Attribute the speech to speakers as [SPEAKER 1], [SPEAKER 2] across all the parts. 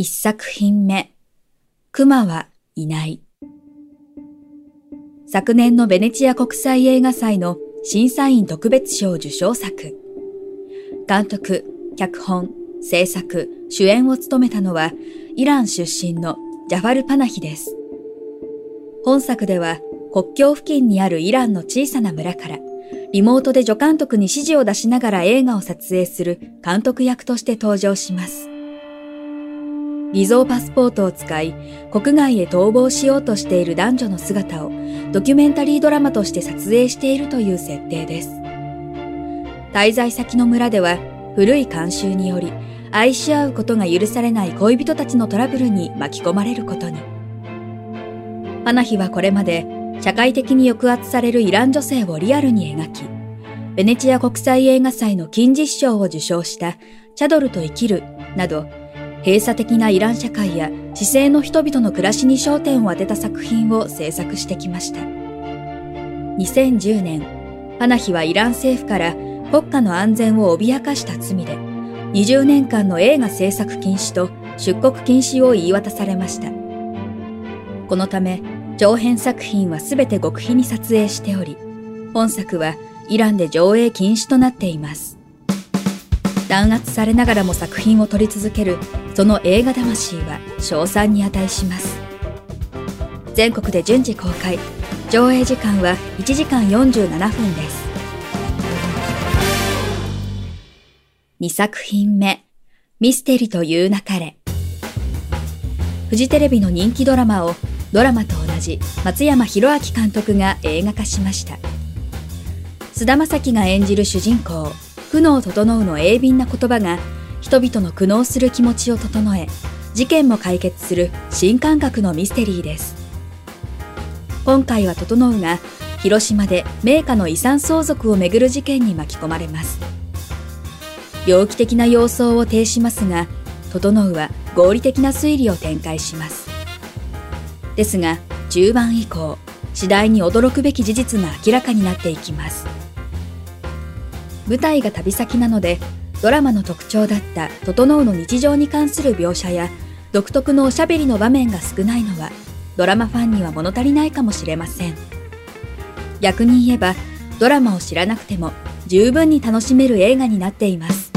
[SPEAKER 1] 一作品目熊はいない昨年のベネチア国際映画祭の審査員特別賞受賞作監督、脚本、制作、主演を務めたのはイラン出身のジャファル・パナヒです。本作では国境付近にあるイランの小さな村からリモートで助監督に指示を出しながら映画を撮影する監督役として登場します。偽造パスポートを使い国外へ逃亡しようとしている男女の姿をドキュメンタリードラマとして撮影しているという設定です。滞在先の村では古い慣習により愛し合うことが許されない恋人たちのトラブルに巻き込まれることに。パナヒはこれまで社会的に抑圧されるイラン女性をリアルに描き、ベネチア国際映画祭の金実賞を受賞したチャドルと生きるなど、閉鎖的なイラン社会や市政の人々の暮らしに焦点を当てた作品を制作してきました。2010年、パナヒはイラン政府から国家の安全を脅かした罪で、20年間の映画制作禁止と出国禁止を言い渡されました。このため、長編作品は全て極秘に撮影しており、本作はイランで上映禁止となっています。弾圧されながらも作品を撮り続けるその映画魂は賞賛に値します。全国で順次公開、上映時間は1時間47分です。2作品目、ミステリという流れ。フジテレビの人気ドラマをドラマと同じ松山博明監督が映画化しました。菅田将暉が演じる主人公、苦悩整うの鋭敏な言葉が人々の苦悩する気持ちを整え、事件も解決する新感覚のミステリーです。今回は整うが、広島で名家の遺産相続をめぐる事件に巻き込まれます。猟奇的な様相を呈しますが、整うは合理的な推理を展開します。ですが中盤以降次第に驚くべき事実が明らかになっていきます舞台が旅先なのでドラマの特徴だった「整う」の日常に関する描写や独特のおしゃべりの場面が少ないのはドラマファンには物足りないかもしれません。逆に言えばドラマを知らなくても十分に楽しめる映画になっています。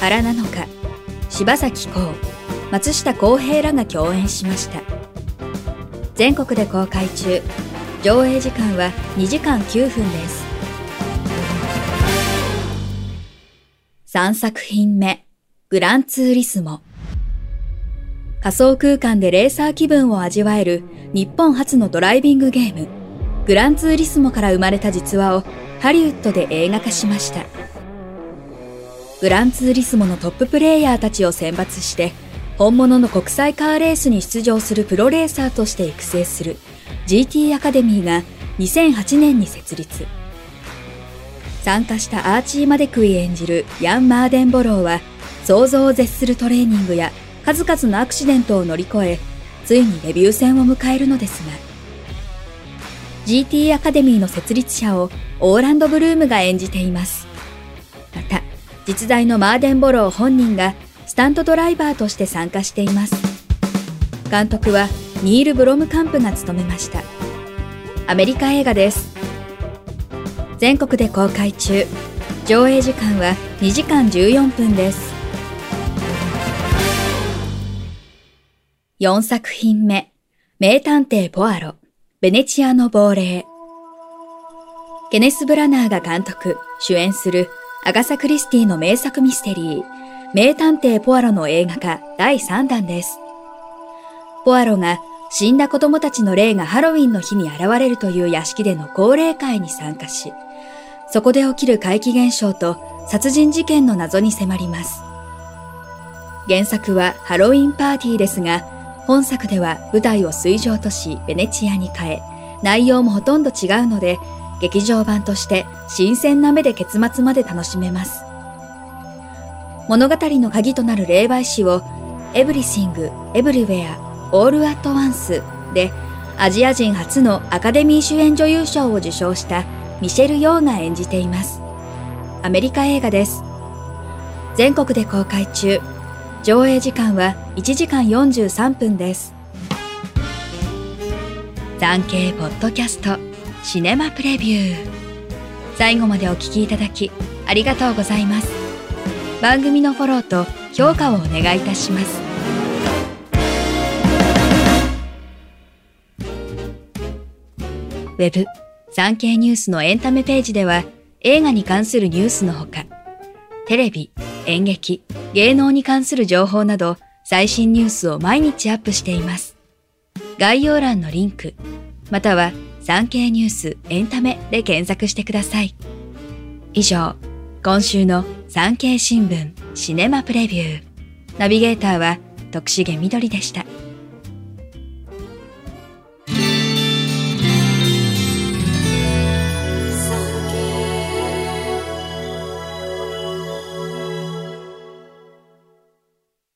[SPEAKER 1] 原なのか柴咲コウ松下洸平らが共演しました。全国で公開中上映時間は2時間9分です。3作品目グランツーリスモ。仮想空間でレーサー気分を味わえる日本初のドライビングゲーム。グランツーリスモから生まれた実話をハリウッドで映画化しました。グランツーリスモのトッププレイヤーたちを選抜して本物の国際カーレースに出場するプロレーサーとして育成する GT アカデミーが2008年に設立。参加したアーチー・マデクイ演じるヤン・マーデンボローは想像を絶するトレーニングや数々のアクシデントを乗り越え、ついにデビュー戦を迎えるのですが、GT アカデミーの設立者をオーランド・ブルームが演じています。また、実在のマーデンボロー本人がスタントドライバーとして参加しています。監督はニール・ブロムカンプが務めました。アメリカ映画です。全国で公開中。上映時間は2時間14分です。4作品目。名探偵ポアロ。ベネチアの亡霊。ケネス・ブラナーが監督、主演する。アガサ・クリスティの名作ミステリー。名探偵ポアロの映画化。第3弾です。ポアロが死んだ子供たちの霊がハロウィンの日に現れるという屋敷での高齢会に参加し、そこで起きる怪奇現象と殺人事件の謎に迫ります。原作はハロウィンパーティーですが、本作では舞台を水上都市ベネチアに変え、内容もほとんど違うので、劇場版として新鮮な目で結末まで楽しめます。物語の鍵となる霊媒師を、エブリシング、エブリウェア、オールアットワンスで、アジア人初のアカデミー主演女優賞を受賞したミシェル・ヨーが演じています。アメリカ映画です。全国で公開中。上映時間は1時間43分です。産経ポッドキャストシネマプレビュー。最後までお聞きいただきありがとうございます。番組のフォローと評価をお願いいたします。ウェブ産経ニュースのエンタメページでは映画に関するニュースのほか、テレビ、演劇、芸能に関する情報など最新ニュースを毎日アップしています。概要欄のリンク、または産経ニュースエンタメで検索してください。以上、今週の産経新聞シネマプレビュー。ナビゲーターは徳重みどりでした。